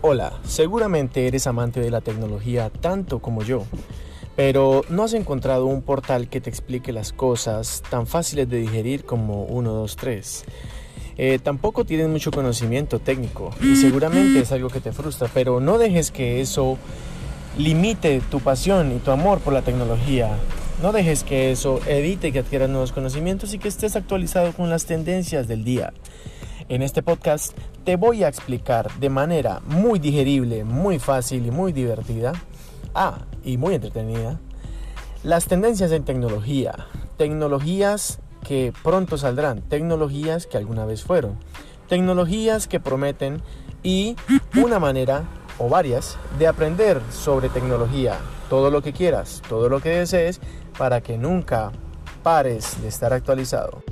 Hola, seguramente eres amante de la tecnología tanto como yo, pero no has encontrado un portal que te explique las cosas tan fáciles de digerir como 1, 2, 3. tampoco tienes mucho conocimiento técnico y seguramente es algo que te frustra, pero no dejes que eso limite tu pasión y tu amor por la tecnología. No dejes que eso evite que adquieras nuevos conocimientos y que estés actualizado con las tendencias del día. En este podcast te voy a explicar de manera muy digerible, muy fácil y muy divertida, ah, y muy entretenida, las tendencias en tecnología, tecnologías que pronto saldrán, tecnologías que alguna vez fueron, tecnologías que prometen y una manera o varias de aprender sobre tecnología, todo lo que quieras, todo lo que desees, para que nunca pares de estar actualizado.